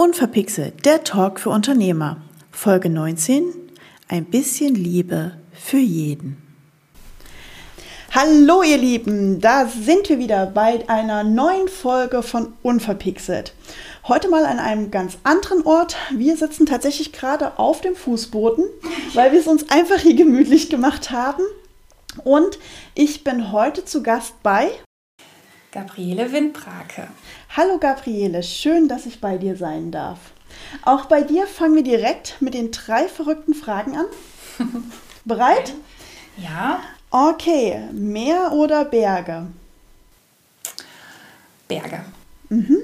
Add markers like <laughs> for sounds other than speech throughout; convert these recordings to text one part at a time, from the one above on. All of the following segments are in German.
Unverpixelt, der Talk für Unternehmer. Folge 19. Ein bisschen Liebe für jeden. Hallo ihr Lieben, da sind wir wieder bei einer neuen Folge von Unverpixelt. Heute mal an einem ganz anderen Ort. Wir sitzen tatsächlich gerade auf dem Fußboden, weil wir es uns einfach hier gemütlich gemacht haben. Und ich bin heute zu Gast bei Gabriele Windbrake. Hallo Gabriele, schön, dass ich bei dir sein darf. Auch bei dir fangen wir direkt mit den drei verrückten Fragen an. <laughs> Bereit? Ja. Okay, Meer oder Berge? Berge. Mhm.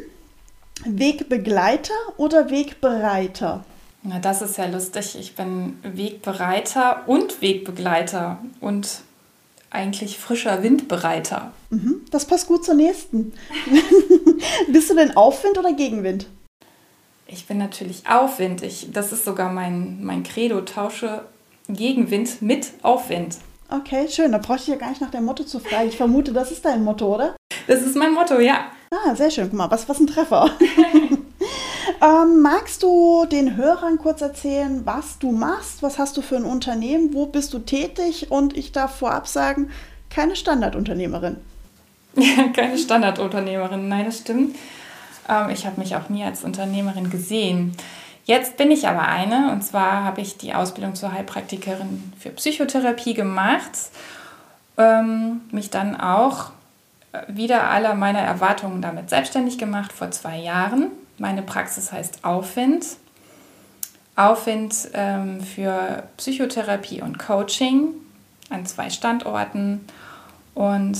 Wegbegleiter oder Wegbereiter? Na, das ist ja lustig. Ich bin Wegbereiter und Wegbegleiter und eigentlich frischer Windbereiter. Mhm, das passt gut zur nächsten. <laughs> Bist du denn Aufwind oder Gegenwind? Ich bin natürlich Aufwind. Ich, das ist sogar mein, mein Credo. Tausche Gegenwind mit Aufwind. Okay, schön. Da brauche ich ja gar nicht nach dem Motto zu fragen. Ich vermute, das ist dein Motto, oder? Das ist mein Motto, ja. Ah, sehr schön. Guck mal, was, was ein Treffer. <laughs> ähm, magst du den Hörern kurz erzählen, was du machst? Was hast du für ein Unternehmen? Wo bist du tätig? Und ich darf vorab sagen, keine Standardunternehmerin. <laughs> keine Standardunternehmerin, nein, das stimmt. Ähm, ich habe mich auch nie als Unternehmerin gesehen. Jetzt bin ich aber eine und zwar habe ich die Ausbildung zur Heilpraktikerin für Psychotherapie gemacht, ähm, mich dann auch wieder aller meiner Erwartungen damit selbstständig gemacht vor zwei Jahren. Meine Praxis heißt Aufwind. Aufwind ähm, für Psychotherapie und Coaching an zwei Standorten. Und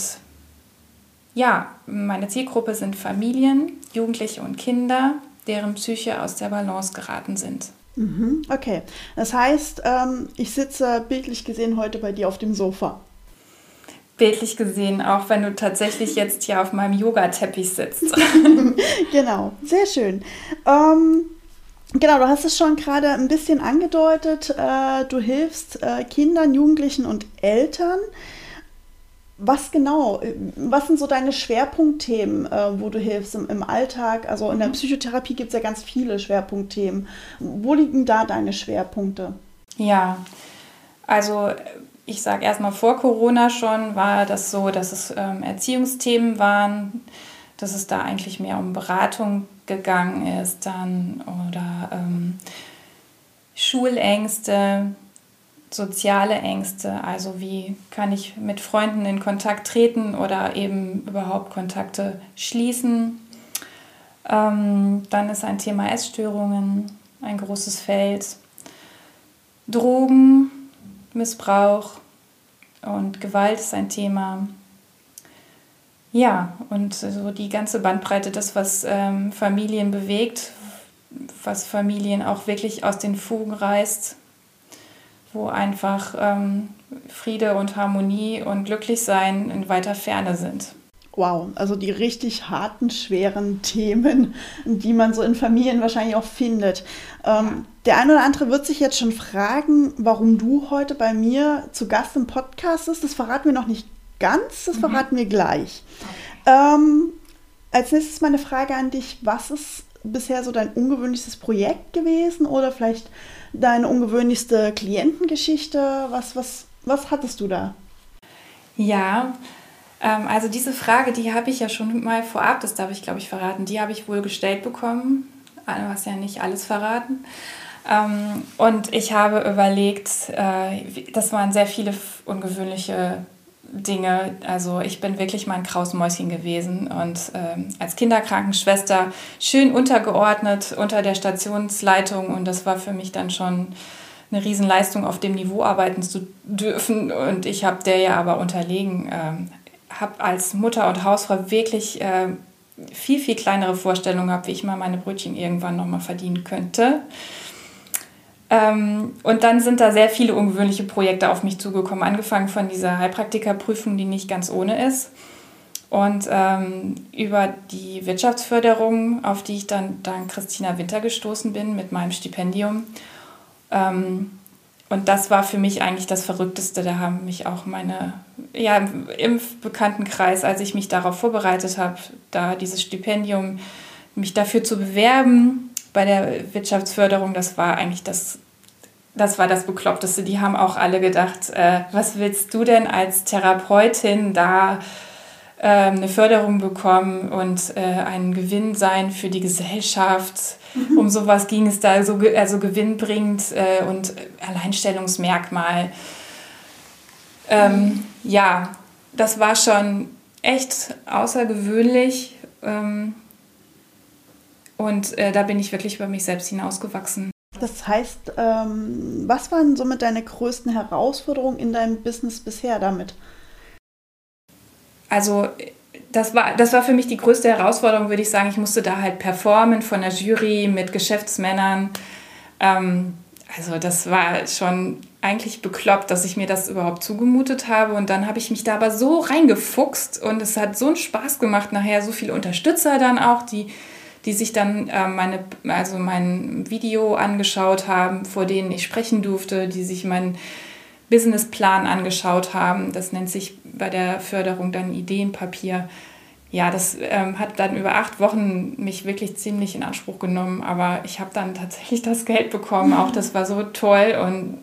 ja, meine Zielgruppe sind Familien, Jugendliche und Kinder, deren Psyche aus der Balance geraten sind. Mhm, okay, das heißt, ähm, ich sitze bildlich gesehen heute bei dir auf dem Sofa bildlich gesehen, auch wenn du tatsächlich jetzt hier auf meinem Yoga-Teppich sitzt. <laughs> <laughs> genau, sehr schön. Ähm, genau, du hast es schon gerade ein bisschen angedeutet. Äh, du hilfst äh, Kindern, Jugendlichen und Eltern. Was genau? Was sind so deine Schwerpunktthemen, äh, wo du hilfst im, im, Alltag? Also in der mhm. Psychotherapie gibt es ja ganz viele Schwerpunktthemen. Wo liegen da deine Schwerpunkte? Ja, also ich sage erstmal vor Corona schon, war das so, dass es ähm, Erziehungsthemen waren, dass es da eigentlich mehr um Beratung gegangen ist dann oder ähm, Schulängste, soziale Ängste, also wie kann ich mit Freunden in Kontakt treten oder eben überhaupt Kontakte schließen. Ähm, dann ist ein Thema Essstörungen ein großes Feld. Drogen, Missbrauch und Gewalt ist ein Thema. Ja, und so die ganze Bandbreite, das, was ähm, Familien bewegt, was Familien auch wirklich aus den Fugen reißt, wo einfach ähm, Friede und Harmonie und Glücklichsein in weiter Ferne sind. Wow, also die richtig harten, schweren Themen, die man so in Familien wahrscheinlich auch findet. Ähm, der eine oder andere wird sich jetzt schon fragen, warum du heute bei mir zu Gast im Podcast bist. Das verraten wir noch nicht ganz, das mhm. verraten wir gleich. Ähm, als nächstes meine Frage an dich, was ist bisher so dein ungewöhnlichstes Projekt gewesen oder vielleicht deine ungewöhnlichste Klientengeschichte? Was, was, was hattest du da? Ja, also diese Frage, die habe ich ja schon mal vorab, das darf ich glaube ich verraten, die habe ich wohl gestellt bekommen. Du hast ja nicht alles verraten. Ähm, und ich habe überlegt, äh, das waren sehr viele ungewöhnliche Dinge. Also ich bin wirklich mal ein Krausmäuschen gewesen und ähm, als Kinderkrankenschwester schön untergeordnet unter der Stationsleitung und das war für mich dann schon eine Riesenleistung, auf dem Niveau arbeiten zu dürfen und ich habe der ja aber unterlegen, ähm, habe als Mutter und Hausfrau wirklich äh, viel, viel kleinere Vorstellungen gehabt, wie ich mal meine Brötchen irgendwann nochmal verdienen könnte. Ähm, und dann sind da sehr viele ungewöhnliche Projekte auf mich zugekommen, angefangen von dieser Heilpraktikerprüfung, die nicht ganz ohne ist. Und ähm, über die Wirtschaftsförderung, auf die ich dann dank Christina Winter gestoßen bin mit meinem Stipendium. Ähm, und das war für mich eigentlich das Verrückteste. Da haben mich auch meine, ja, im Bekanntenkreis, als ich mich darauf vorbereitet habe, da dieses Stipendium, mich dafür zu bewerben, bei der Wirtschaftsförderung, das war eigentlich das, das war das Bekloppteste. Die haben auch alle gedacht, äh, was willst du denn als Therapeutin da eine Förderung bekommen und äh, ein Gewinn sein für die Gesellschaft? Mhm. Um sowas ging es da, so, also gewinnbringend äh, und Alleinstellungsmerkmal. Ähm, ja, das war schon echt außergewöhnlich. Ähm, und äh, da bin ich wirklich über mich selbst hinausgewachsen. Das heißt, ähm, was waren somit deine größten Herausforderungen in deinem Business bisher damit? Also das war, das war für mich die größte Herausforderung, würde ich sagen. Ich musste da halt performen von der Jury mit Geschäftsmännern. Ähm, also das war schon eigentlich bekloppt, dass ich mir das überhaupt zugemutet habe. Und dann habe ich mich da aber so reingefuchst und es hat so einen Spaß gemacht. Nachher so viele Unterstützer dann auch, die, die sich dann äh, meine, also mein Video angeschaut haben, vor denen ich sprechen durfte, die sich meinen Businessplan angeschaut haben. Das nennt sich bei der Förderung dann Ideenpapier. Ja, das ähm, hat dann über acht Wochen mich wirklich ziemlich in Anspruch genommen, aber ich habe dann tatsächlich das Geld bekommen. Auch das war so toll und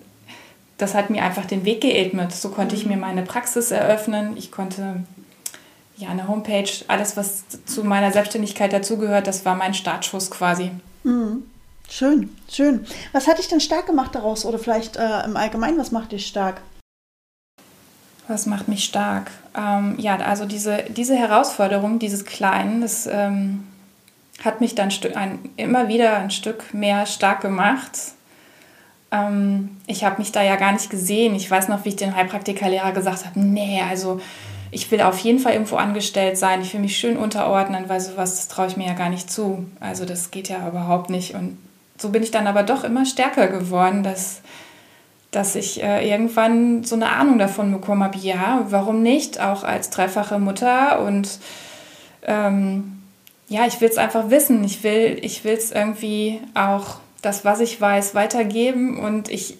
das hat mir einfach den Weg geebnet. So konnte ich mir meine Praxis eröffnen. Ich konnte ja eine Homepage, alles was zu meiner Selbstständigkeit dazugehört, das war mein Startschuss quasi. Mhm. Schön, schön. Was hat dich denn stark gemacht daraus oder vielleicht äh, im Allgemeinen, was macht dich stark? Was macht mich stark? Ähm, ja, also diese, diese Herausforderung, dieses Kleinen, das ähm, hat mich dann ein, immer wieder ein Stück mehr stark gemacht. Ähm, ich habe mich da ja gar nicht gesehen. Ich weiß noch, wie ich den Heilpraktikerlehrer gesagt habe, nee, also ich will auf jeden Fall irgendwo angestellt sein. Ich will mich schön unterordnen, weil sowas, das traue ich mir ja gar nicht zu. Also das geht ja überhaupt nicht. Und so bin ich dann aber doch immer stärker geworden, dass dass ich äh, irgendwann so eine Ahnung davon bekommen habe, ja, warum nicht, auch als dreifache Mutter und ähm, ja, ich will es einfach wissen, ich will ich es irgendwie auch das, was ich weiß, weitergeben und ich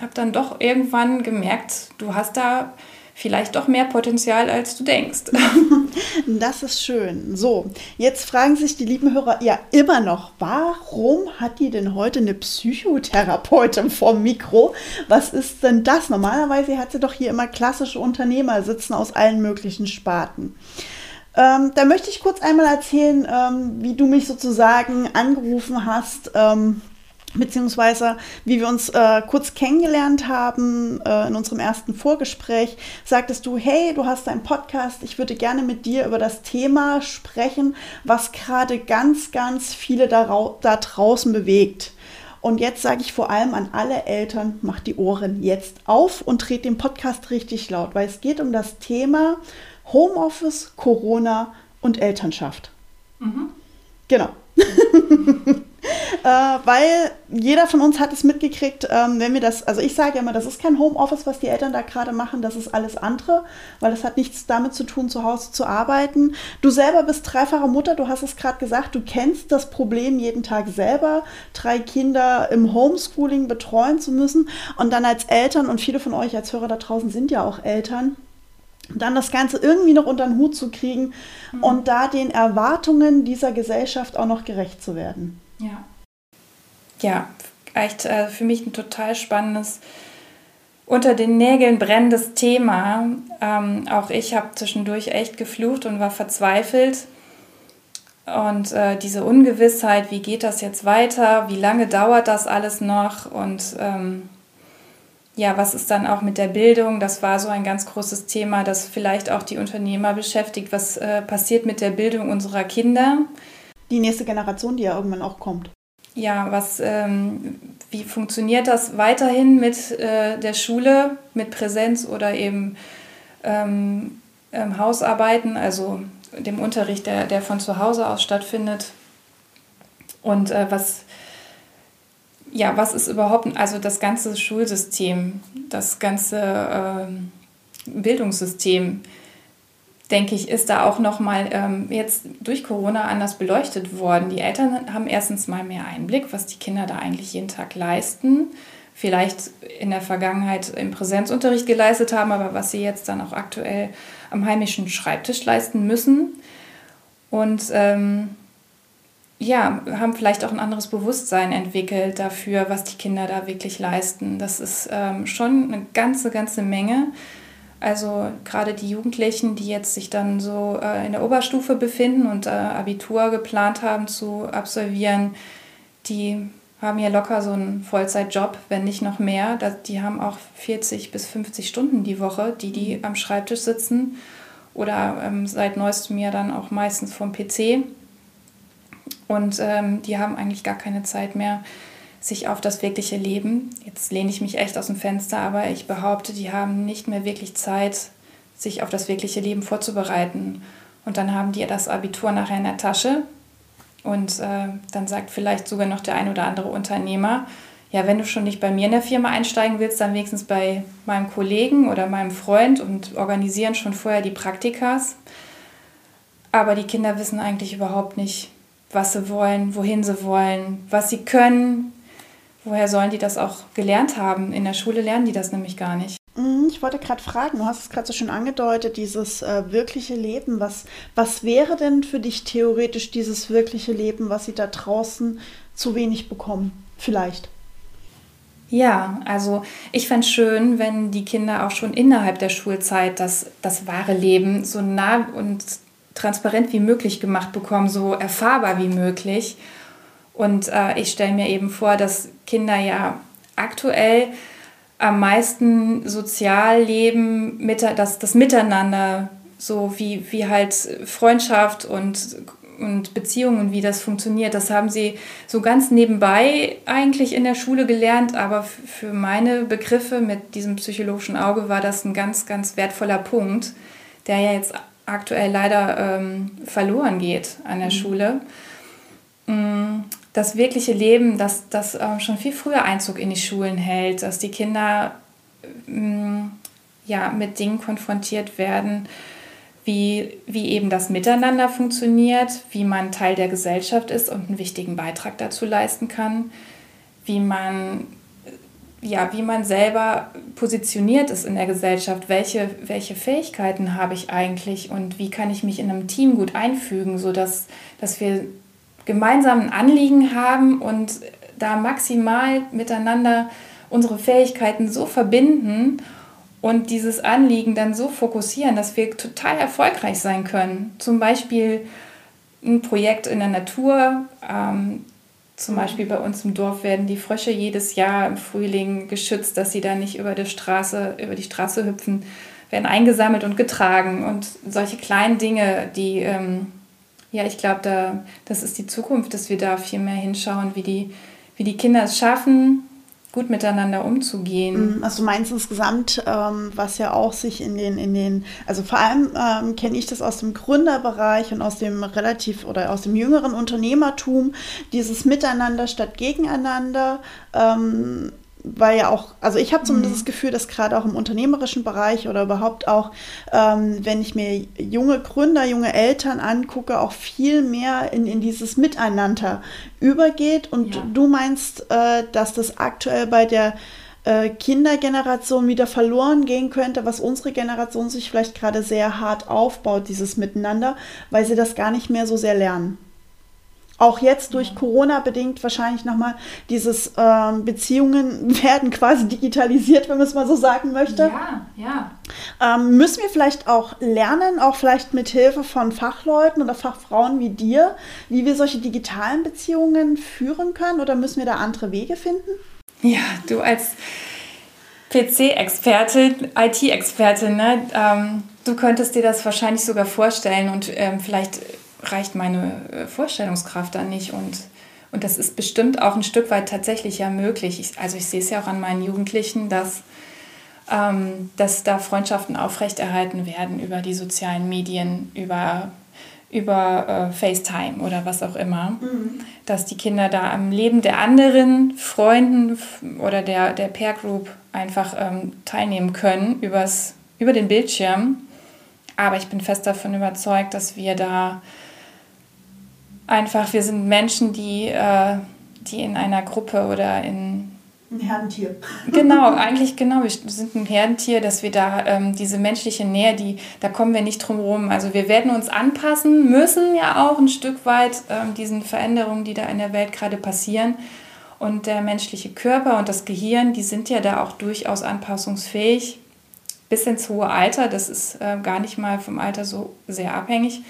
habe dann doch irgendwann gemerkt, du hast da vielleicht doch mehr Potenzial, als du denkst. <laughs> <laughs> Das ist schön. So, jetzt fragen sich die lieben Hörer ja immer noch, warum hat die denn heute eine Psychotherapeutin vom Mikro? Was ist denn das? Normalerweise hat sie doch hier immer klassische Unternehmer sitzen aus allen möglichen Sparten. Ähm, da möchte ich kurz einmal erzählen, ähm, wie du mich sozusagen angerufen hast. Ähm, beziehungsweise wie wir uns äh, kurz kennengelernt haben äh, in unserem ersten Vorgespräch, sagtest du, hey, du hast einen Podcast, ich würde gerne mit dir über das Thema sprechen, was gerade ganz, ganz viele da, da draußen bewegt. Und jetzt sage ich vor allem an alle Eltern, macht die Ohren jetzt auf und dreht den Podcast richtig laut, weil es geht um das Thema Homeoffice, Corona und Elternschaft. Mhm. Genau. <laughs> äh, weil jeder von uns hat es mitgekriegt, ähm, wenn wir das, also ich sage immer, das ist kein Homeoffice, was die Eltern da gerade machen, das ist alles andere, weil das hat nichts damit zu tun, zu Hause zu arbeiten. Du selber bist dreifache Mutter, du hast es gerade gesagt, du kennst das Problem jeden Tag selber, drei Kinder im Homeschooling betreuen zu müssen und dann als Eltern und viele von euch als Hörer da draußen sind ja auch Eltern dann das Ganze irgendwie noch unter den Hut zu kriegen mhm. und da den Erwartungen dieser Gesellschaft auch noch gerecht zu werden. Ja. Ja, echt äh, für mich ein total spannendes, unter den Nägeln brennendes Thema. Ähm, auch ich habe zwischendurch echt geflucht und war verzweifelt. Und äh, diese Ungewissheit, wie geht das jetzt weiter, wie lange dauert das alles noch und ähm, ja, was ist dann auch mit der Bildung? Das war so ein ganz großes Thema, das vielleicht auch die Unternehmer beschäftigt. Was äh, passiert mit der Bildung unserer Kinder? Die nächste Generation, die ja irgendwann auch kommt. Ja, was, ähm, wie funktioniert das weiterhin mit äh, der Schule, mit Präsenz oder eben ähm, ähm, Hausarbeiten, also dem Unterricht, der, der von zu Hause aus stattfindet? Und äh, was ja, was ist überhaupt, also das ganze Schulsystem, das ganze ähm, Bildungssystem, denke ich, ist da auch nochmal ähm, jetzt durch Corona anders beleuchtet worden. Die Eltern haben erstens mal mehr Einblick, was die Kinder da eigentlich jeden Tag leisten. Vielleicht in der Vergangenheit im Präsenzunterricht geleistet haben, aber was sie jetzt dann auch aktuell am heimischen Schreibtisch leisten müssen. Und ähm, ja, haben vielleicht auch ein anderes Bewusstsein entwickelt dafür, was die Kinder da wirklich leisten. Das ist ähm, schon eine ganze, ganze Menge. Also gerade die Jugendlichen, die jetzt sich dann so äh, in der Oberstufe befinden und äh, Abitur geplant haben zu absolvieren, die haben ja locker so einen Vollzeitjob, wenn nicht noch mehr. Die haben auch 40 bis 50 Stunden die Woche, die die am Schreibtisch sitzen oder ähm, seit neuestem Jahr dann auch meistens vom PC. Und ähm, die haben eigentlich gar keine Zeit mehr, sich auf das wirkliche Leben, jetzt lehne ich mich echt aus dem Fenster, aber ich behaupte, die haben nicht mehr wirklich Zeit, sich auf das wirkliche Leben vorzubereiten. Und dann haben die das Abitur nachher in der Tasche. Und äh, dann sagt vielleicht sogar noch der ein oder andere Unternehmer, ja, wenn du schon nicht bei mir in der Firma einsteigen willst, dann wenigstens bei meinem Kollegen oder meinem Freund und organisieren schon vorher die Praktikas. Aber die Kinder wissen eigentlich überhaupt nicht, was sie wollen, wohin sie wollen, was sie können. Woher sollen die das auch gelernt haben? In der Schule lernen die das nämlich gar nicht. Mhm, ich wollte gerade fragen, du hast es gerade so schön angedeutet, dieses äh, wirkliche Leben. Was, was wäre denn für dich theoretisch dieses wirkliche Leben, was sie da draußen zu wenig bekommen? Vielleicht. Ja, also ich fände es schön, wenn die Kinder auch schon innerhalb der Schulzeit das, das wahre Leben so nah und transparent wie möglich gemacht bekommen, so erfahrbar wie möglich. Und äh, ich stelle mir eben vor, dass Kinder ja aktuell am meisten sozial leben, mit, das, das Miteinander, so wie, wie halt Freundschaft und, und Beziehungen, wie das funktioniert, das haben sie so ganz nebenbei eigentlich in der Schule gelernt, aber für meine Begriffe mit diesem psychologischen Auge war das ein ganz, ganz wertvoller Punkt, der ja jetzt aktuell leider ähm, verloren geht an der mhm. Schule. Mm, das wirkliche Leben, das, das äh, schon viel früher Einzug in die Schulen hält, dass die Kinder ähm, ja, mit Dingen konfrontiert werden, wie, wie eben das Miteinander funktioniert, wie man Teil der Gesellschaft ist und einen wichtigen Beitrag dazu leisten kann, wie man ja, wie man selber positioniert ist in der Gesellschaft, welche, welche Fähigkeiten habe ich eigentlich und wie kann ich mich in einem Team gut einfügen, sodass dass wir gemeinsam ein Anliegen haben und da maximal miteinander unsere Fähigkeiten so verbinden und dieses Anliegen dann so fokussieren, dass wir total erfolgreich sein können. Zum Beispiel ein Projekt in der Natur, ähm, zum Beispiel bei uns im Dorf werden die Frösche jedes Jahr im Frühling geschützt, dass sie da nicht über die Straße, über die Straße hüpfen, werden eingesammelt und getragen. Und solche kleinen Dinge, die, ähm, ja, ich glaube, da, das ist die Zukunft, dass wir da viel mehr hinschauen, wie die, wie die Kinder es schaffen, gut miteinander umzugehen. Mm, also du meinst insgesamt, ähm, was ja auch sich in den, in den, also vor allem ähm, kenne ich das aus dem Gründerbereich und aus dem relativ oder aus dem jüngeren Unternehmertum, dieses Miteinander statt Gegeneinander. Ähm, weil ja auch, also ich habe zumindest mhm. das Gefühl, dass gerade auch im unternehmerischen Bereich oder überhaupt auch, ähm, wenn ich mir junge Gründer, junge Eltern angucke, auch viel mehr in, in dieses Miteinander übergeht. Und ja. du meinst, äh, dass das aktuell bei der äh, Kindergeneration wieder verloren gehen könnte, was unsere Generation sich vielleicht gerade sehr hart aufbaut, dieses Miteinander, weil sie das gar nicht mehr so sehr lernen auch jetzt durch Corona bedingt wahrscheinlich nochmal dieses ähm, Beziehungen <laughs> werden quasi digitalisiert, wenn man es mal so sagen möchte. Ja, ja. Ähm, müssen wir vielleicht auch lernen, auch vielleicht mit Hilfe von Fachleuten oder Fachfrauen wie dir, wie wir solche digitalen Beziehungen führen können oder müssen wir da andere Wege finden? Ja, du als PC-Expertin, IT-Expertin, ne? Ähm, du könntest dir das wahrscheinlich sogar vorstellen und ähm, vielleicht reicht meine äh, Vorstellungskraft dann nicht. Und, und das ist bestimmt auch ein Stück weit tatsächlich ja möglich. Ich, also ich sehe es ja auch an meinen Jugendlichen, dass, ähm, dass da Freundschaften aufrechterhalten werden über die sozialen Medien, über, über äh, FaceTime oder was auch immer. Mhm. Dass die Kinder da am Leben der anderen Freunden oder der, der Peer Group einfach ähm, teilnehmen können übers, über den Bildschirm. Aber ich bin fest davon überzeugt, dass wir da einfach, wir sind Menschen, die, äh, die in einer Gruppe oder in, Ein Herdentier. Genau, <laughs> eigentlich genau. Wir sind ein Herdentier, dass wir da ähm, diese menschliche Nähe, die, da kommen wir nicht drum herum. Also wir werden uns anpassen müssen ja auch ein Stück weit ähm, diesen Veränderungen, die da in der Welt gerade passieren. Und der menschliche Körper und das Gehirn, die sind ja da auch durchaus anpassungsfähig. Bis ins hohe Alter, das ist äh, gar nicht mal vom Alter so sehr abhängig.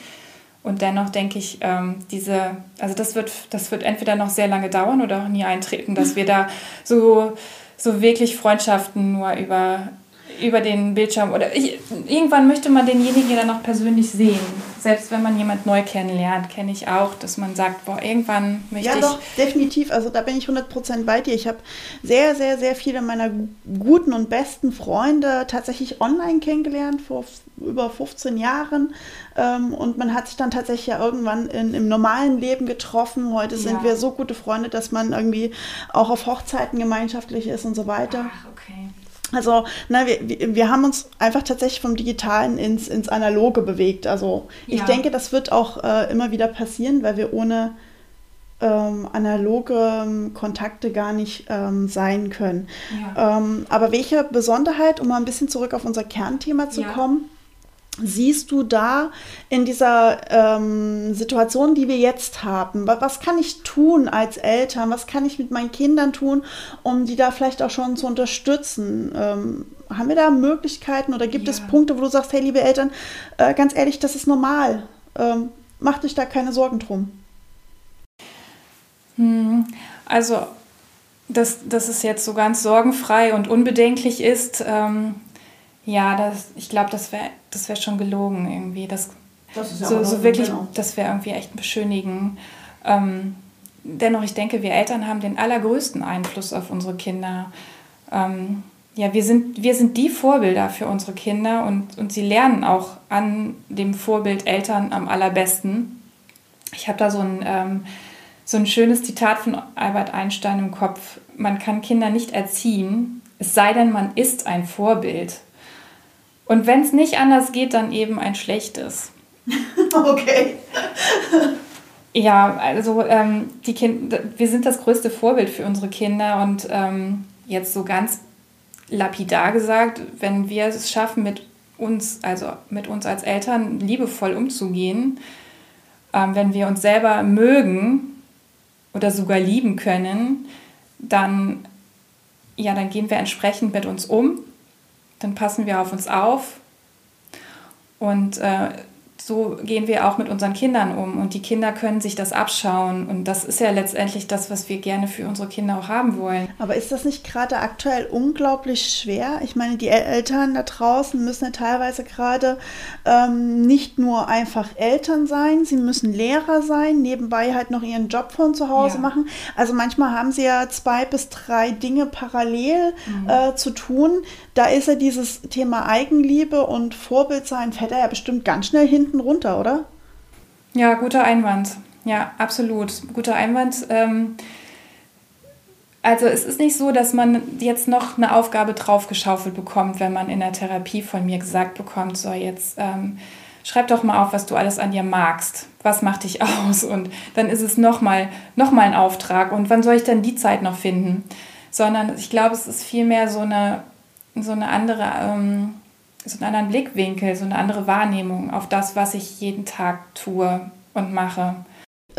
Und dennoch denke ich, ähm, diese, also das wird, das wird entweder noch sehr lange dauern oder auch nie eintreten, dass wir da so, so wirklich Freundschaften nur über, über den Bildschirm oder ich, irgendwann möchte man denjenigen ja dann noch persönlich sehen. Selbst wenn man jemand neu kennenlernt, kenne ich auch, dass man sagt, boah, irgendwann möchte ja, ich. Ja, doch, definitiv. Also da bin ich 100% bei dir. Ich habe sehr, sehr, sehr viele meiner guten und besten Freunde tatsächlich online kennengelernt, vor über 15 Jahren. Ähm, und man hat sich dann tatsächlich ja irgendwann in, im normalen Leben getroffen. Heute ja. sind wir so gute Freunde, dass man irgendwie auch auf Hochzeiten gemeinschaftlich ist und so weiter. Ach, okay. Also, na, wir, wir haben uns einfach tatsächlich vom Digitalen ins, ins Analoge bewegt. Also, ich ja. denke, das wird auch äh, immer wieder passieren, weil wir ohne ähm, analoge ähm, Kontakte gar nicht ähm, sein können. Ja. Ähm, aber welche Besonderheit, um mal ein bisschen zurück auf unser Kernthema zu ja. kommen, siehst du da in dieser ähm, Situation, die wir jetzt haben? Was kann ich tun als Eltern? Was kann ich mit meinen Kindern tun, um die da vielleicht auch schon zu unterstützen? Ähm, haben wir da Möglichkeiten oder gibt ja. es Punkte, wo du sagst, hey, liebe Eltern, äh, ganz ehrlich, das ist normal. Ähm, macht euch da keine Sorgen drum. Hm, also, dass, dass es jetzt so ganz sorgenfrei und unbedenklich ist, ähm, ja, das, ich glaube, das wäre das wär schon gelogen irgendwie. Das, das ist ja so, so wirklich, genau. das wäre irgendwie echt ein Beschönigen. Ähm, dennoch, ich denke, wir Eltern haben den allergrößten Einfluss auf unsere Kinder. Ähm, ja, wir sind, wir sind die Vorbilder für unsere Kinder und, und sie lernen auch an dem Vorbild Eltern am allerbesten. Ich habe da so ein, ähm, so ein schönes Zitat von Albert Einstein im Kopf. Man kann Kinder nicht erziehen, es sei denn, man ist ein Vorbild. Und wenn es nicht anders geht, dann eben ein schlechtes. <laughs> okay. ja, also ähm, die kind wir sind das größte Vorbild für unsere Kinder und ähm, jetzt so ganz lapidar gesagt, wenn wir es schaffen, mit uns, also mit uns als Eltern liebevoll umzugehen, ähm, wenn wir uns selber mögen oder sogar lieben können, dann, ja, dann gehen wir entsprechend mit uns um dann passen wir auf uns auf und äh, so gehen wir auch mit unseren Kindern um und die Kinder können sich das abschauen und das ist ja letztendlich das, was wir gerne für unsere Kinder auch haben wollen. Aber ist das nicht gerade aktuell unglaublich schwer? Ich meine, die Eltern da draußen müssen ja teilweise gerade ähm, nicht nur einfach Eltern sein, sie müssen Lehrer sein, nebenbei halt noch ihren Job von zu Hause ja. machen. Also manchmal haben sie ja zwei bis drei Dinge parallel mhm. äh, zu tun. Da ist ja dieses Thema Eigenliebe und Vorbild sein, fällt er ja bestimmt ganz schnell hinten runter, oder? Ja, guter Einwand. Ja, absolut. Guter Einwand. Ähm, also es ist nicht so, dass man jetzt noch eine Aufgabe draufgeschaufelt bekommt, wenn man in der Therapie von mir gesagt bekommt, so jetzt ähm, schreib doch mal auf, was du alles an dir magst. Was macht dich <laughs> aus? Und dann ist es nochmal noch mal ein Auftrag. Und wann soll ich dann die Zeit noch finden? Sondern ich glaube, es ist vielmehr so eine, so eine andere ähm, so einen anderen Blickwinkel, so eine andere Wahrnehmung auf das, was ich jeden Tag tue und mache.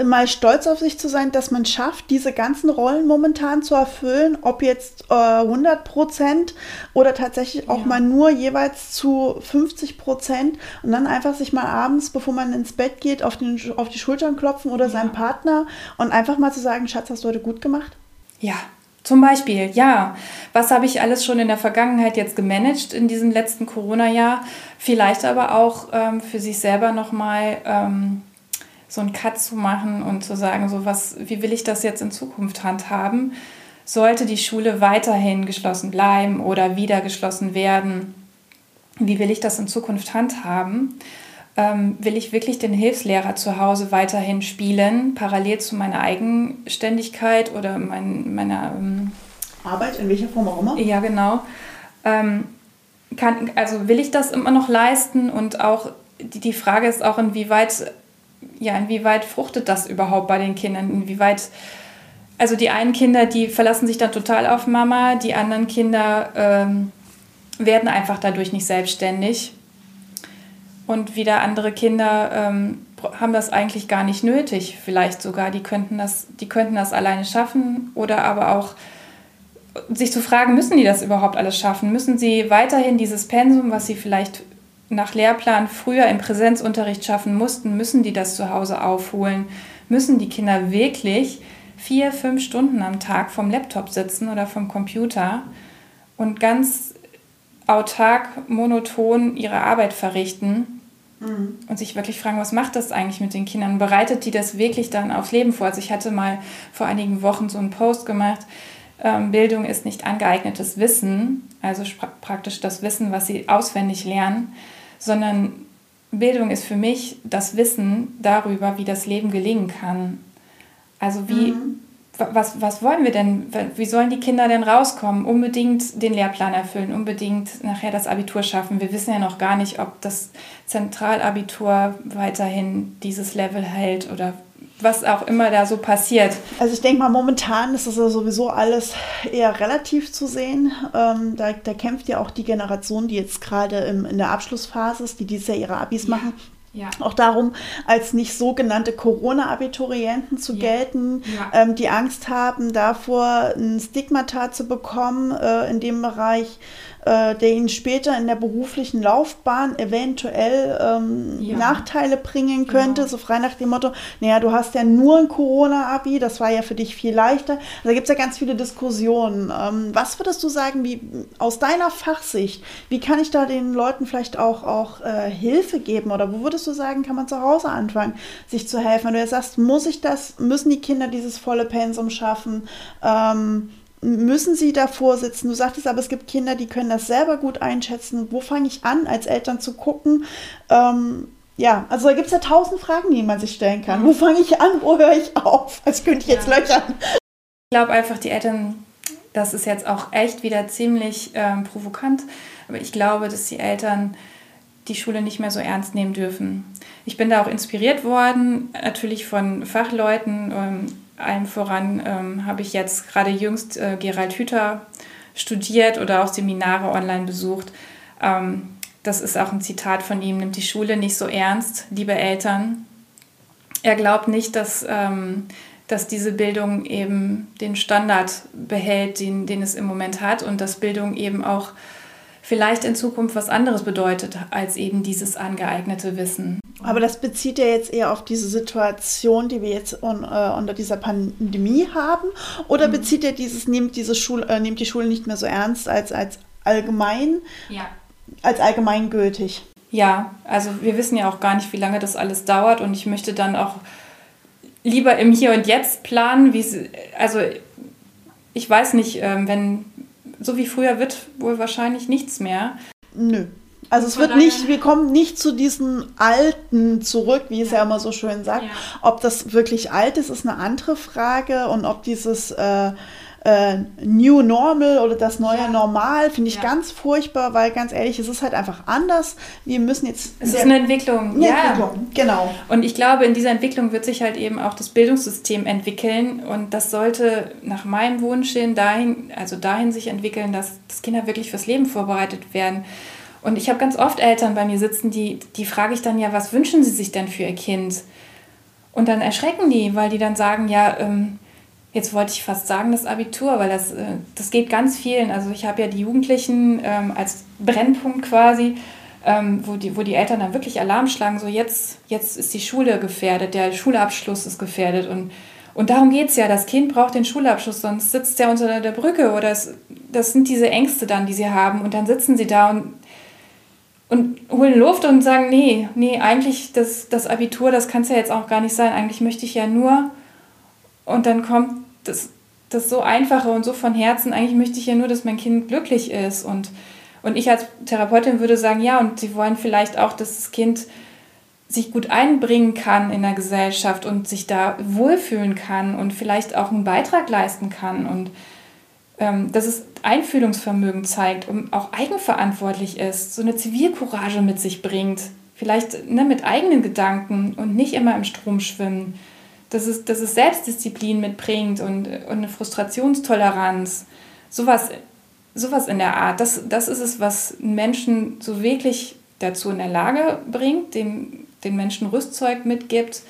Mal stolz auf sich zu sein, dass man schafft, diese ganzen Rollen momentan zu erfüllen, ob jetzt äh, 100 Prozent oder tatsächlich auch ja. mal nur jeweils zu 50 Prozent und dann einfach sich mal abends, bevor man ins Bett geht, auf, den, auf die Schultern klopfen oder ja. seinem Partner und einfach mal zu sagen, Schatz, hast du heute gut gemacht? Ja, zum Beispiel, ja. Was habe ich alles schon in der Vergangenheit jetzt gemanagt in diesem letzten Corona-Jahr? Vielleicht aber auch ähm, für sich selber nochmal ähm, so einen Cut zu machen und zu sagen, so was, wie will ich das jetzt in Zukunft handhaben? Sollte die Schule weiterhin geschlossen bleiben oder wieder geschlossen werden? Wie will ich das in Zukunft handhaben? Ähm, will ich wirklich den Hilfslehrer zu Hause weiterhin spielen, parallel zu meiner Eigenständigkeit oder mein, meiner ähm, Arbeit, in welcher Form auch immer? Ja, genau. Ähm, kann, also will ich das immer noch leisten und auch die, die Frage ist auch, inwieweit, ja, inwieweit fruchtet das überhaupt bei den Kindern? Inwieweit also die einen Kinder, die verlassen sich dann total auf Mama, die anderen Kinder ähm, werden einfach dadurch nicht selbstständig. Und wieder andere Kinder ähm, haben das eigentlich gar nicht nötig, vielleicht sogar. Die könnten, das, die könnten das alleine schaffen oder aber auch sich zu fragen, müssen die das überhaupt alles schaffen? Müssen sie weiterhin dieses Pensum, was sie vielleicht nach Lehrplan früher im Präsenzunterricht schaffen mussten, müssen die das zu Hause aufholen? Müssen die Kinder wirklich vier, fünf Stunden am Tag vom Laptop sitzen oder vom Computer und ganz autark, monoton ihre Arbeit verrichten und sich wirklich fragen, was macht das eigentlich mit den Kindern? Bereitet die das wirklich dann aufs Leben vor? Also ich hatte mal vor einigen Wochen so einen Post gemacht, ähm, Bildung ist nicht angeeignetes Wissen, also praktisch das Wissen, was sie auswendig lernen, sondern Bildung ist für mich das Wissen darüber, wie das Leben gelingen kann. Also wie, mhm. Was, was wollen wir denn, wie sollen die Kinder denn rauskommen? Unbedingt den Lehrplan erfüllen, unbedingt nachher das Abitur schaffen. Wir wissen ja noch gar nicht, ob das Zentralabitur weiterhin dieses Level hält oder was auch immer da so passiert. Also ich denke mal, momentan ist das ja sowieso alles eher relativ zu sehen. Ähm, da, da, kämpft ja auch die Generation, die jetzt gerade in der Abschlussphase ist, die dieses Jahr ihre Abis ja. machen. Ja. Auch darum, als nicht sogenannte Corona-Abiturienten zu ja. gelten, ja. Ähm, die Angst haben, davor ein Stigmata zu bekommen äh, in dem Bereich äh, der ihnen später in der beruflichen Laufbahn eventuell ähm. Nachteile bringen könnte, so frei nach dem Motto, naja, du hast ja nur ein Corona-Abi, das war ja für dich viel leichter. Also da gibt es ja ganz viele Diskussionen. Ähm, was würdest du sagen, wie aus deiner Fachsicht, wie kann ich da den Leuten vielleicht auch, auch äh, Hilfe geben oder wo würdest du sagen, kann man zu Hause anfangen, sich zu helfen? Wenn du jetzt sagst, muss ich das, müssen die Kinder dieses volle Pensum schaffen? Ähm, müssen sie davor sitzen? Du sagtest aber, es gibt Kinder, die können das selber gut einschätzen. Wo fange ich an, als Eltern zu gucken? Ähm, ja, also da gibt es ja tausend Fragen, die man sich stellen kann. Wo fange ich an? Wo höre ich auf? <laughs> Als könnte ich jetzt ja. löchern. Ich glaube einfach, die Eltern, das ist jetzt auch echt wieder ziemlich ähm, provokant, aber ich glaube, dass die Eltern die Schule nicht mehr so ernst nehmen dürfen. Ich bin da auch inspiriert worden, natürlich von Fachleuten. Ähm, allem voran ähm, habe ich jetzt gerade jüngst äh, Gerald Hüther studiert oder auch Seminare online besucht. Ähm, das ist auch ein Zitat von ihm, nimmt die Schule nicht so ernst, liebe Eltern. Er glaubt nicht, dass, ähm, dass diese Bildung eben den Standard behält, den, den es im Moment hat und dass Bildung eben auch vielleicht in Zukunft was anderes bedeutet als eben dieses angeeignete Wissen. Aber das bezieht ja jetzt eher auf diese Situation, die wir jetzt un, äh, unter dieser Pandemie haben, oder mhm. bezieht er dieses, nimmt diese Schule, äh, nimmt die Schule nicht mehr so ernst als, als allgemein, ja. als allgemeingültig? Ja, also wir wissen ja auch gar nicht, wie lange das alles dauert und ich möchte dann auch lieber im Hier und Jetzt planen, wie also ich weiß nicht, ähm, wenn so wie früher wird wohl wahrscheinlich nichts mehr. Nö. Also es wird nicht, wir kommen nicht zu diesen Alten zurück, wie es ja, ja immer so schön sagt. Ja. Ob das wirklich alt ist, ist eine andere Frage. Und ob dieses äh, äh, New Normal oder das neue ja. Normal finde ich ja. ganz furchtbar, weil ganz ehrlich, es ist halt einfach anders. Wir müssen jetzt. Es ist eine Entwicklung, eine ja. Entwicklung, genau. Und ich glaube, in dieser Entwicklung wird sich halt eben auch das Bildungssystem entwickeln und das sollte nach meinem Wunsch hin dahin, also dahin sich entwickeln, dass, dass Kinder wirklich fürs Leben vorbereitet werden. Und ich habe ganz oft Eltern bei mir sitzen, die, die frage ich dann ja, was wünschen sie sich denn für ihr Kind? Und dann erschrecken die, weil die dann sagen, ja, ähm, jetzt wollte ich fast sagen, das Abitur, weil das, äh, das geht ganz vielen. Also ich habe ja die Jugendlichen ähm, als Brennpunkt quasi, ähm, wo, die, wo die Eltern dann wirklich Alarm schlagen, so jetzt, jetzt ist die Schule gefährdet, der Schulabschluss ist gefährdet. Und, und darum geht es ja, das Kind braucht den Schulabschluss, sonst sitzt er unter der Brücke. Oder es, das sind diese Ängste dann, die sie haben. Und dann sitzen sie da und und holen Luft und sagen, nee, nee, eigentlich das, das Abitur, das kann es ja jetzt auch gar nicht sein. Eigentlich möchte ich ja nur und dann kommt das, das so Einfache und so von Herzen, eigentlich möchte ich ja nur, dass mein Kind glücklich ist. Und, und ich als Therapeutin würde sagen, ja, und sie wollen vielleicht auch, dass das Kind sich gut einbringen kann in der Gesellschaft und sich da wohlfühlen kann und vielleicht auch einen Beitrag leisten kann. Und ähm, dass es Einfühlungsvermögen zeigt und auch eigenverantwortlich ist, so eine Zivilcourage mit sich bringt, vielleicht ne, mit eigenen Gedanken und nicht immer im Strom schwimmen dass es, dass es Selbstdisziplin mitbringt und, und eine Frustrationstoleranz. Sowas, sowas in der Art. Das, das ist es, was Menschen so wirklich dazu in der Lage bringt, den, den Menschen Rüstzeug mitgibt,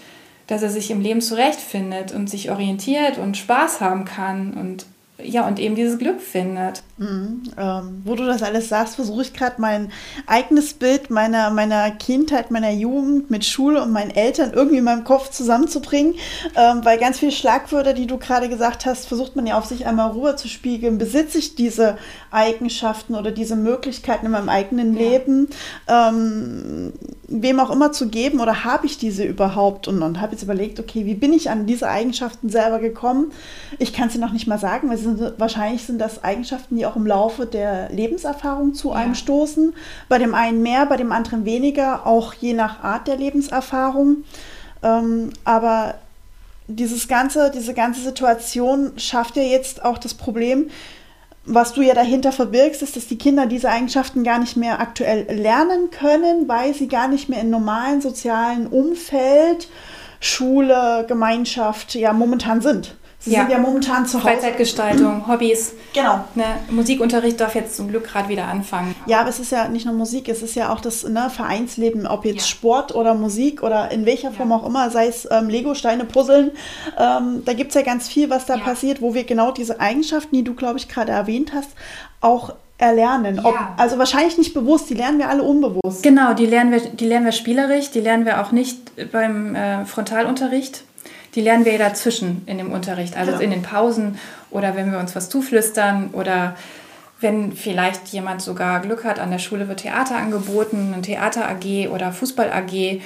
dass er sich im Leben zurechtfindet und sich orientiert und Spaß haben kann und ja, und eben dieses Glück findet. Mhm, ähm, wo du das alles sagst, versuche ich gerade mein eigenes Bild meiner, meiner Kindheit, meiner Jugend mit Schule und meinen Eltern irgendwie in meinem Kopf zusammenzubringen, ähm, weil ganz viele Schlagwörter, die du gerade gesagt hast, versucht man ja auf sich einmal rüber zu spiegeln. Besitze ich diese Eigenschaften oder diese Möglichkeiten in meinem eigenen ja. Leben, ähm, wem auch immer zu geben oder habe ich diese überhaupt? Und, und habe jetzt überlegt, okay, wie bin ich an diese Eigenschaften selber gekommen? Ich kann es dir noch nicht mal sagen, weil sind, wahrscheinlich sind das Eigenschaften, die auch im Laufe der Lebenserfahrung zu ja. einem stoßen. Bei dem einen mehr, bei dem anderen weniger, auch je nach Art der Lebenserfahrung. Ähm, aber dieses ganze, diese ganze Situation schafft ja jetzt auch das Problem, was du ja dahinter verbirgst, ist, dass die Kinder diese Eigenschaften gar nicht mehr aktuell lernen können, weil sie gar nicht mehr im normalen sozialen Umfeld, Schule, Gemeinschaft ja momentan sind. Sie ja. sind ja momentan zu Hause. Freizeitgestaltung, Hobbys. Genau. Ne, Musikunterricht darf jetzt zum Glück gerade wieder anfangen. Ja, aber es ist ja nicht nur Musik, es ist ja auch das ne, Vereinsleben, ob jetzt ja. Sport oder Musik oder in welcher Form ja. auch immer, sei es ähm, Lego-Steine puzzeln. Ähm, da gibt es ja ganz viel, was da passiert, wo wir genau diese Eigenschaften, die du, glaube ich, gerade erwähnt hast, auch erlernen. Ob, also wahrscheinlich nicht bewusst, die lernen wir alle unbewusst. Genau, die lernen wir, die lernen wir spielerisch, die lernen wir auch nicht beim äh, Frontalunterricht die lernen wir ja dazwischen in dem Unterricht, also ja. in den Pausen oder wenn wir uns was zuflüstern oder wenn vielleicht jemand sogar Glück hat, an der Schule wird Theater angeboten, ein Theater AG oder Fußball AG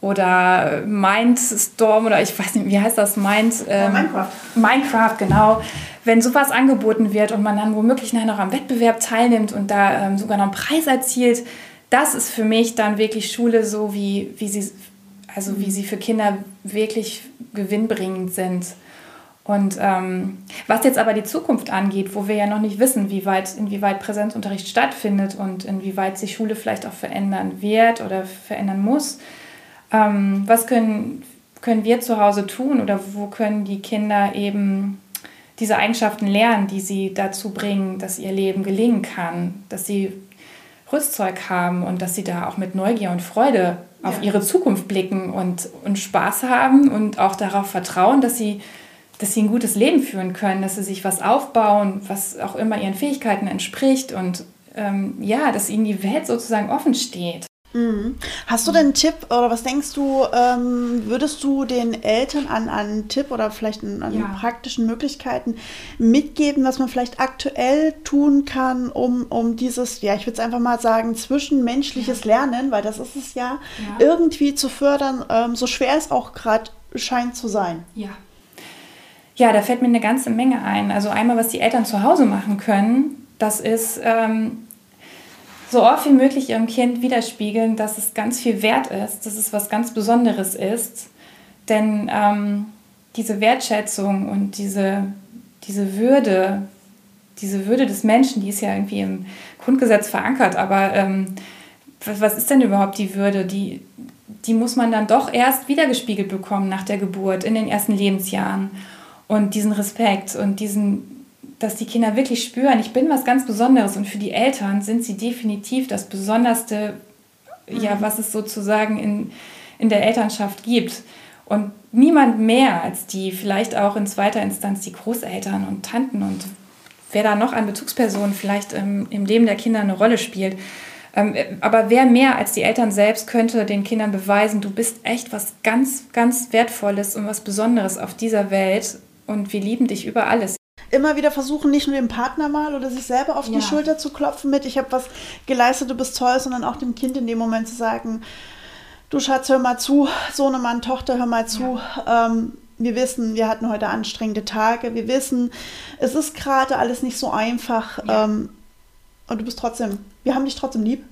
oder Mindstorm oder ich weiß nicht, wie heißt das? Mind, ähm, Minecraft. Minecraft, genau. Wenn sowas angeboten wird und man dann womöglich nachher noch am Wettbewerb teilnimmt und da ähm, sogar noch einen Preis erzielt, das ist für mich dann wirklich Schule so, wie, wie sie also wie sie für Kinder wirklich gewinnbringend sind. Und ähm, was jetzt aber die Zukunft angeht, wo wir ja noch nicht wissen, wie weit, inwieweit Präsenzunterricht stattfindet und inwieweit sich Schule vielleicht auch verändern wird oder verändern muss, ähm, was können, können wir zu Hause tun oder wo können die Kinder eben diese Eigenschaften lernen, die sie dazu bringen, dass ihr Leben gelingen kann, dass sie Rüstzeug haben und dass sie da auch mit Neugier und Freude auf ihre Zukunft blicken und, und Spaß haben und auch darauf vertrauen, dass sie, dass sie ein gutes Leben führen können, dass sie sich was aufbauen, was auch immer ihren Fähigkeiten entspricht und ähm, ja, dass ihnen die Welt sozusagen offen steht. Mhm. Hast du denn einen Tipp oder was denkst du, ähm, würdest du den Eltern an einen Tipp oder vielleicht an, an ja. praktischen Möglichkeiten mitgeben, was man vielleicht aktuell tun kann, um, um dieses, ja, ich würde es einfach mal sagen, zwischenmenschliches ja. Lernen, weil das ist es ja, ja. irgendwie zu fördern, ähm, so schwer es auch gerade scheint zu sein? Ja. Ja, da fällt mir eine ganze Menge ein. Also einmal, was die Eltern zu Hause machen können, das ist ähm, so oft wie möglich ihrem Kind widerspiegeln, dass es ganz viel wert ist, dass es was ganz Besonderes ist. Denn ähm, diese Wertschätzung und diese, diese Würde, diese Würde des Menschen, die ist ja irgendwie im Grundgesetz verankert, aber ähm, was, ist denn überhaupt die Würde? Die, die muss man dann doch erst wiedergespiegelt bekommen nach der Geburt, in den ersten Lebensjahren. Und diesen Respekt und diesen, dass die Kinder wirklich spüren, ich bin was ganz Besonderes und für die Eltern sind sie definitiv das Besonderste, mhm. ja, was es sozusagen in, in der Elternschaft gibt. Und niemand mehr als die, vielleicht auch in zweiter Instanz die Großeltern und Tanten und wer da noch an Bezugspersonen vielleicht ähm, im Leben der Kinder eine Rolle spielt. Ähm, aber wer mehr als die Eltern selbst könnte den Kindern beweisen, du bist echt was ganz, ganz Wertvolles und was Besonderes auf dieser Welt und wir lieben dich über alles immer wieder versuchen, nicht nur dem Partner mal oder sich selber auf ja. die Schulter zu klopfen mit, ich habe was geleistet, du bist toll, sondern auch dem Kind in dem Moment zu sagen, du Schatz, hör mal zu, Sohnemann, Tochter, hör mal zu. Ja. Ähm, wir wissen, wir hatten heute anstrengende Tage. Wir wissen, es ist gerade alles nicht so einfach. Ja. Ähm, und du bist trotzdem, wir haben dich trotzdem lieb.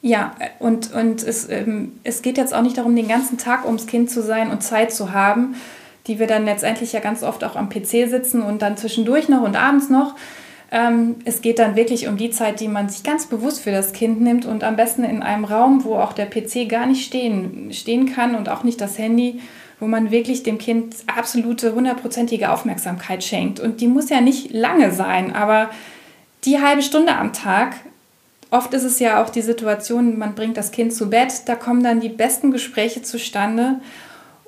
Ja, und, und es, ähm, es geht jetzt auch nicht darum, den ganzen Tag ums Kind zu sein und Zeit zu haben, die wir dann letztendlich ja ganz oft auch am PC sitzen und dann zwischendurch noch und abends noch. Ähm, es geht dann wirklich um die Zeit, die man sich ganz bewusst für das Kind nimmt und am besten in einem Raum, wo auch der PC gar nicht stehen, stehen kann und auch nicht das Handy, wo man wirklich dem Kind absolute hundertprozentige Aufmerksamkeit schenkt. Und die muss ja nicht lange sein, aber die halbe Stunde am Tag, oft ist es ja auch die Situation, man bringt das Kind zu Bett, da kommen dann die besten Gespräche zustande.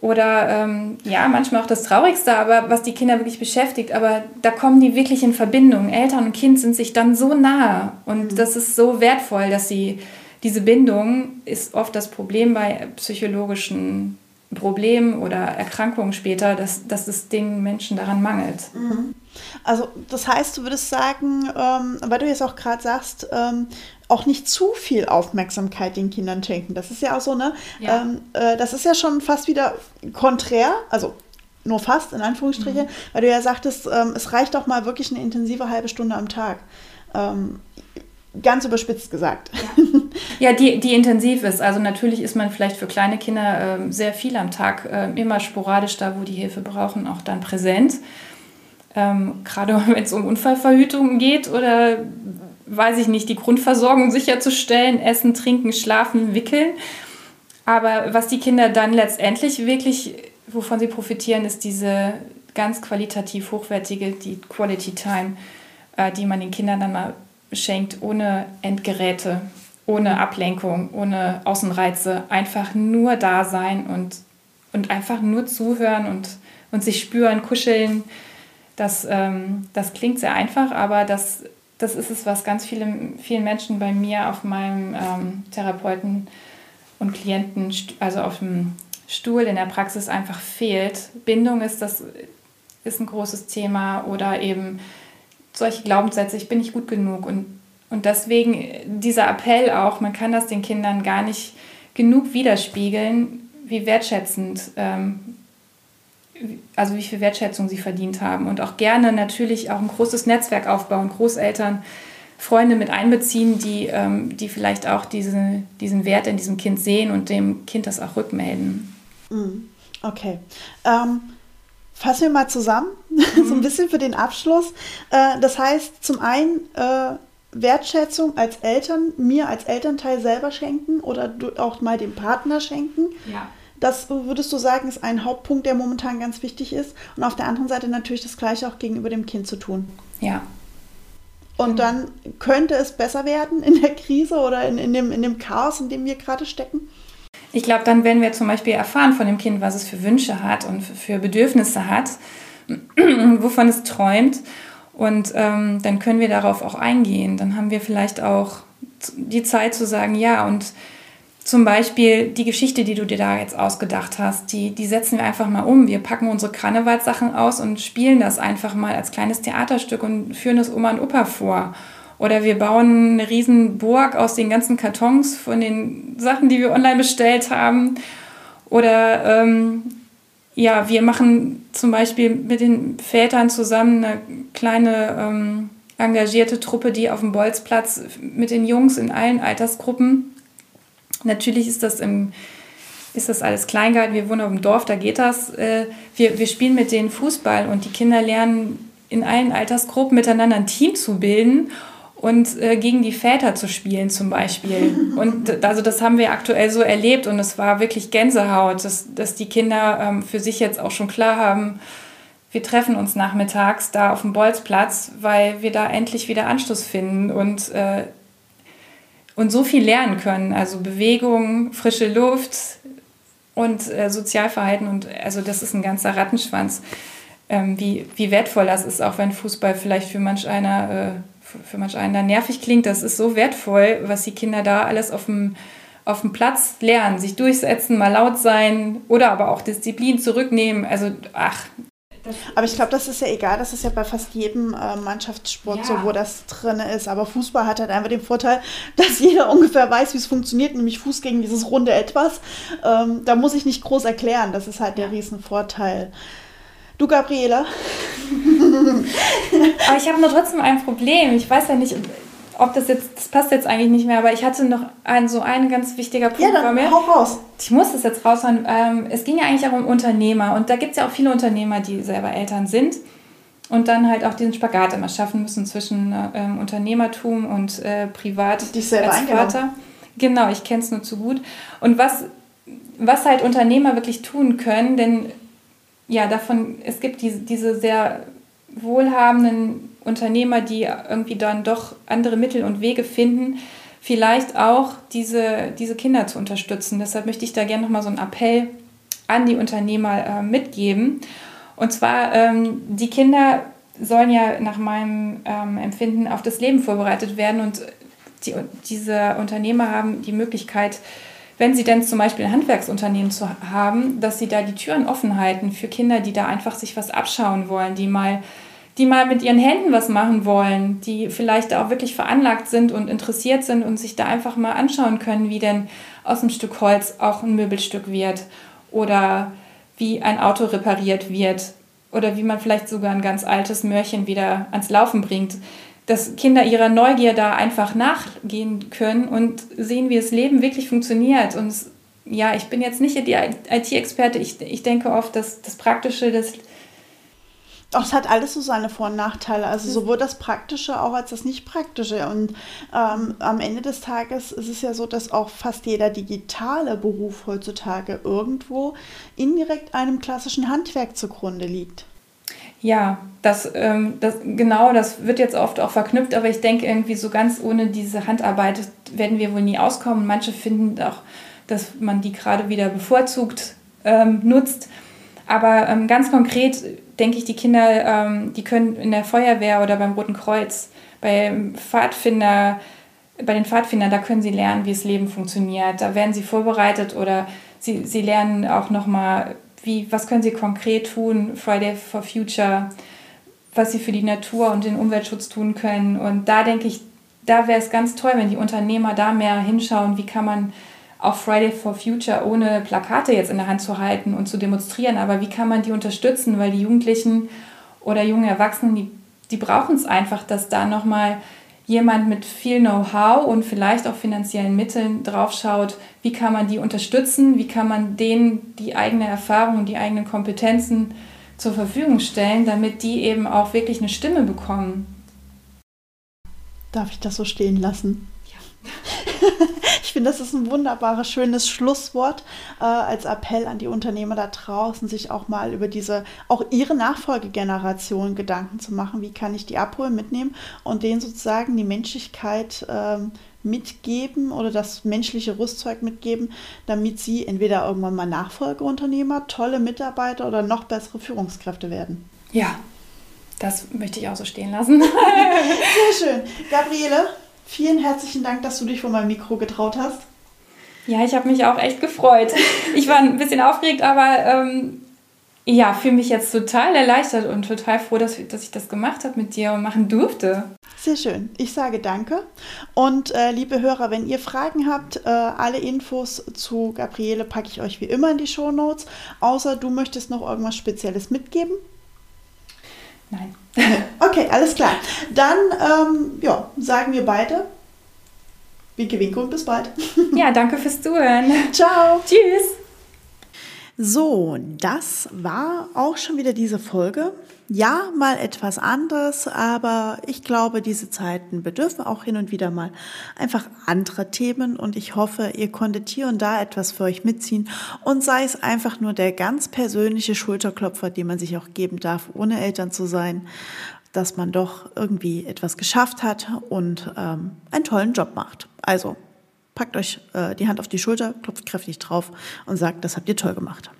Oder ähm, ja, manchmal auch das Traurigste, aber was die Kinder wirklich beschäftigt. Aber da kommen die wirklich in Verbindung. Eltern und Kind sind sich dann so nah. Und mhm. das ist so wertvoll, dass sie diese Bindung ist oft das Problem bei psychologischen Problemen oder Erkrankungen später, dass, dass es den Menschen daran mangelt. Mhm. Also das heißt, du würdest sagen, ähm, weil du jetzt auch gerade sagst, ähm, auch nicht zu viel Aufmerksamkeit den Kindern schenken. Das ist ja auch so, ne? Ja. Ähm, äh, das ist ja schon fast wieder konträr, also nur fast in Anführungsstrichen, mhm. weil du ja sagtest, ähm, es reicht auch mal wirklich eine intensive halbe Stunde am Tag. Ähm, ganz überspitzt gesagt. Ja, ja die, die intensiv ist. Also natürlich ist man vielleicht für kleine Kinder äh, sehr viel am Tag, äh, immer sporadisch da, wo die Hilfe brauchen, auch dann präsent. Ähm, gerade <laughs> wenn es um Unfallverhütung geht oder weiß ich nicht, die Grundversorgung sicherzustellen, essen, trinken, schlafen, wickeln. Aber was die Kinder dann letztendlich wirklich, wovon sie profitieren, ist diese ganz qualitativ hochwertige, die Quality Time, äh, die man den Kindern dann mal schenkt, ohne Endgeräte, ohne Ablenkung, ohne Außenreize. Einfach nur da sein und, und einfach nur zuhören und, und sich spüren, kuscheln. Das, ähm, das klingt sehr einfach, aber das das ist es, was ganz viele, vielen Menschen bei mir auf meinem ähm, Therapeuten und Klienten, also auf dem Stuhl in der Praxis einfach fehlt. Bindung ist das ist ein großes Thema oder eben solche Glaubenssätze, ich bin nicht gut genug und, und deswegen dieser Appell auch, man kann das den Kindern gar nicht genug widerspiegeln, wie wertschätzend ähm, also wie viel Wertschätzung sie verdient haben und auch gerne natürlich auch ein großes Netzwerk aufbauen, Großeltern, Freunde mit einbeziehen, die, ähm, die vielleicht auch diese, diesen Wert in diesem Kind sehen und dem Kind das auch rückmelden. Mm, okay. Ähm, fassen wir mal zusammen, mhm. <laughs> so ein bisschen für den Abschluss. Äh, das heißt, zum einen äh, Wertschätzung als Eltern, mir als Elternteil selber schenken oder auch mal dem Partner schenken. Ja das würdest du sagen, ist ein Hauptpunkt, der momentan ganz wichtig ist. Und auf der anderen Seite natürlich das Gleiche auch gegenüber dem Kind zu tun. Ja. Und dann könnte es besser werden in der Krise oder in, in, dem, in dem Chaos, in dem wir gerade stecken? Ich glaube, dann, wenn wir zum Beispiel erfahren von dem Kind, was es für Wünsche hat und für Bedürfnisse hat, <clears throat> wovon es träumt, und ähm, dann können wir darauf auch eingehen. Dann haben wir vielleicht auch die Zeit zu sagen, ja, und zum Beispiel die Geschichte, die du dir da jetzt ausgedacht hast, die, die setzen wir einfach mal um. Wir packen unsere Karnevalssachen aus und spielen das einfach mal als kleines Theaterstück und führen das Oma und Opa vor. Oder wir bauen eine riesen Burg aus den ganzen Kartons von den Sachen, die wir online bestellt haben. Oder ähm, ja, wir machen zum Beispiel mit den Vätern zusammen eine kleine ähm, engagierte Truppe, die auf dem Bolzplatz mit den Jungs in allen Altersgruppen Natürlich ist das im ist das alles klein gehalten. Wir wohnen auf dem Dorf, da geht das. Äh, wir, wir spielen mit denen Fußball und die Kinder lernen in allen Altersgruppen miteinander ein Team zu bilden und äh, gegen die Väter zu spielen zum Beispiel. <laughs> Und also das haben wir aktuell so erlebt und es war wirklich Gänsehaut, dass, dass die Kinder ähm, für sich jetzt auch schon klar haben, wir treffen uns nachmittags da auf dem Bolzplatz, weil wir da endlich wieder Anschluss finden und äh, und so viel lernen können. Also Bewegung, frische Luft und äh, Sozialverhalten. Und also das ist ein ganzer Rattenschwanz, ähm, wie, wie wertvoll das ist, auch wenn Fußball vielleicht für manch einer, äh, für manch einen nervig klingt. Das ist so wertvoll, was die Kinder da alles auf dem auf dem Platz lernen, sich durchsetzen, mal laut sein oder aber auch Disziplin zurücknehmen. Also, ach, aber ich glaube, das ist ja egal, das ist ja bei fast jedem äh, Mannschaftssport ja. so, wo das drin ist. Aber Fußball hat halt einfach den Vorteil, <laughs> dass jeder ungefähr weiß, wie es funktioniert, nämlich Fuß gegen dieses runde Etwas. Ähm, da muss ich nicht groß erklären, das ist halt der Riesenvorteil. Du, Gabriela? <laughs> Aber ich habe nur trotzdem ein Problem. Ich weiß ja nicht, ob das jetzt, das passt jetzt eigentlich nicht mehr, aber ich hatte noch ein, so ein ganz wichtiger Punkt ja, dann bei mir. Hau raus. Ich muss das jetzt raushauen. Ähm, es ging ja eigentlich auch um Unternehmer und da gibt es ja auch viele Unternehmer, die selber Eltern sind und dann halt auch diesen Spagat immer schaffen müssen zwischen ähm, Unternehmertum und äh, Privat Dich selber als Vater. Genau, ich kenne es nur zu gut. Und was was halt Unternehmer wirklich tun können, denn ja, davon, es gibt diese, diese sehr wohlhabenden Unternehmer, die irgendwie dann doch andere Mittel und Wege finden, vielleicht auch diese, diese Kinder zu unterstützen. Deshalb möchte ich da gerne nochmal so einen Appell an die Unternehmer äh, mitgeben. Und zwar, ähm, die Kinder sollen ja nach meinem ähm, Empfinden auf das Leben vorbereitet werden und die, diese Unternehmer haben die Möglichkeit, wenn sie denn zum Beispiel ein Handwerksunternehmen zu haben, dass sie da die Türen offen halten für Kinder, die da einfach sich was abschauen wollen, die mal, die mal mit ihren Händen was machen wollen, die vielleicht auch wirklich veranlagt sind und interessiert sind und sich da einfach mal anschauen können, wie denn aus einem Stück Holz auch ein Möbelstück wird oder wie ein Auto repariert wird oder wie man vielleicht sogar ein ganz altes Mörchen wieder ans Laufen bringt dass Kinder ihrer Neugier da einfach nachgehen können und sehen, wie das Leben wirklich funktioniert. Und ja, ich bin jetzt nicht die IT-Experte. Ich, ich denke oft, dass das Praktische, das auch es hat alles so seine Vor- und Nachteile. Also sowohl das Praktische auch als das Nicht-Praktische. Und ähm, am Ende des Tages ist es ja so, dass auch fast jeder digitale Beruf heutzutage irgendwo indirekt einem klassischen Handwerk zugrunde liegt. Ja, das, ähm, das, genau, das wird jetzt oft auch verknüpft, aber ich denke irgendwie so ganz ohne diese Handarbeit werden wir wohl nie auskommen. Manche finden auch, dass man die gerade wieder bevorzugt ähm, nutzt. Aber ähm, ganz konkret denke ich, die Kinder, ähm, die können in der Feuerwehr oder beim Roten Kreuz, beim Pfadfinder, bei den Pfadfindern, da können sie lernen, wie das Leben funktioniert. Da werden sie vorbereitet oder sie, sie lernen auch nochmal was können Sie konkret tun, Friday for Future, was Sie für die Natur und den Umweltschutz tun können. Und da denke ich, da wäre es ganz toll, wenn die Unternehmer da mehr hinschauen, wie kann man auch Friday for Future ohne Plakate jetzt in der Hand zu halten und zu demonstrieren, aber wie kann man die unterstützen, weil die Jugendlichen oder jungen Erwachsenen, die, die brauchen es einfach, dass da nochmal jemand mit viel Know-how und vielleicht auch finanziellen Mitteln draufschaut, wie kann man die unterstützen, wie kann man denen die eigene Erfahrung und die eigenen Kompetenzen zur Verfügung stellen, damit die eben auch wirklich eine Stimme bekommen. Darf ich das so stehen lassen? Ja. <laughs> <laughs> ich finde, das ist ein wunderbares, schönes Schlusswort äh, als Appell an die Unternehmer da draußen, sich auch mal über diese, auch ihre Nachfolgegeneration Gedanken zu machen. Wie kann ich die abholen, mitnehmen und denen sozusagen die Menschlichkeit ähm, mitgeben oder das menschliche Rüstzeug mitgeben, damit sie entweder irgendwann mal Nachfolgeunternehmer, tolle Mitarbeiter oder noch bessere Führungskräfte werden. Ja, das möchte ich auch so stehen lassen. <laughs> Sehr schön. Gabriele, vielen herzlichen Dank, dass du dich vor meinem Mikro getraut hast. Ja, ich habe mich auch echt gefreut. Ich war ein bisschen aufgeregt, aber ähm, ja, fühle mich jetzt total erleichtert und total froh, dass, dass ich das gemacht habe mit dir und machen durfte. Sehr schön. Ich sage danke. Und äh, liebe Hörer, wenn ihr Fragen habt, äh, alle Infos zu Gabriele packe ich euch wie immer in die Show Notes. Außer du möchtest noch irgendwas Spezielles mitgeben. Nein. <laughs> Okay, alles klar. Dann ähm, ja, sagen wir beide Winke, winke und bis bald. <laughs> Ja, danke fürs Zuhören. Ciao. Tschüss. So, das war auch schon wieder diese Folge. Ja, mal etwas anderes, aber ich glaube, diese Zeiten bedürfen auch hin und wieder mal einfach andere Themen und ich hoffe, ihr konntet hier und da etwas für euch mitziehen und sei es einfach nur der ganz persönliche Schulterklopfer, den man sich auch geben darf, ohne Eltern zu sein, dass man doch irgendwie etwas geschafft hat und ähm, einen tollen Job macht. Also packt euch äh, die Hand auf die Schulter, klopft kräftig drauf und sagt, das habt ihr toll gemacht.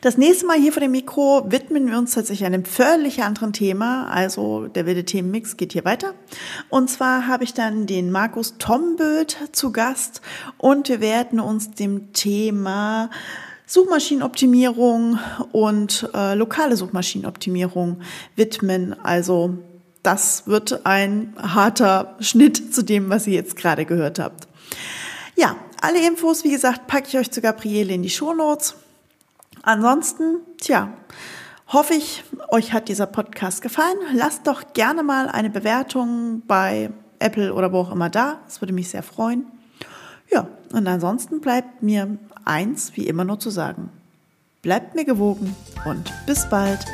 Das nächste Mal hier vor dem Mikro widmen wir uns tatsächlich einem völlig anderen Thema. Also der wilde Themenmix geht hier weiter. Und zwar habe ich dann den Markus Tomböth zu Gast und wir werden uns dem Thema Suchmaschinenoptimierung und äh, lokale Suchmaschinenoptimierung widmen. Also das wird ein harter Schnitt zu dem, was ihr jetzt gerade gehört habt. Ja, alle Infos, wie gesagt, packe ich euch zu Gabriele in die Shownotes. Ansonsten, tja, hoffe ich, euch hat dieser Podcast gefallen. Lasst doch gerne mal eine Bewertung bei Apple oder wo auch immer da. Das würde mich sehr freuen. Ja, und ansonsten bleibt mir eins wie immer nur zu sagen. Bleibt mir gewogen und bis bald.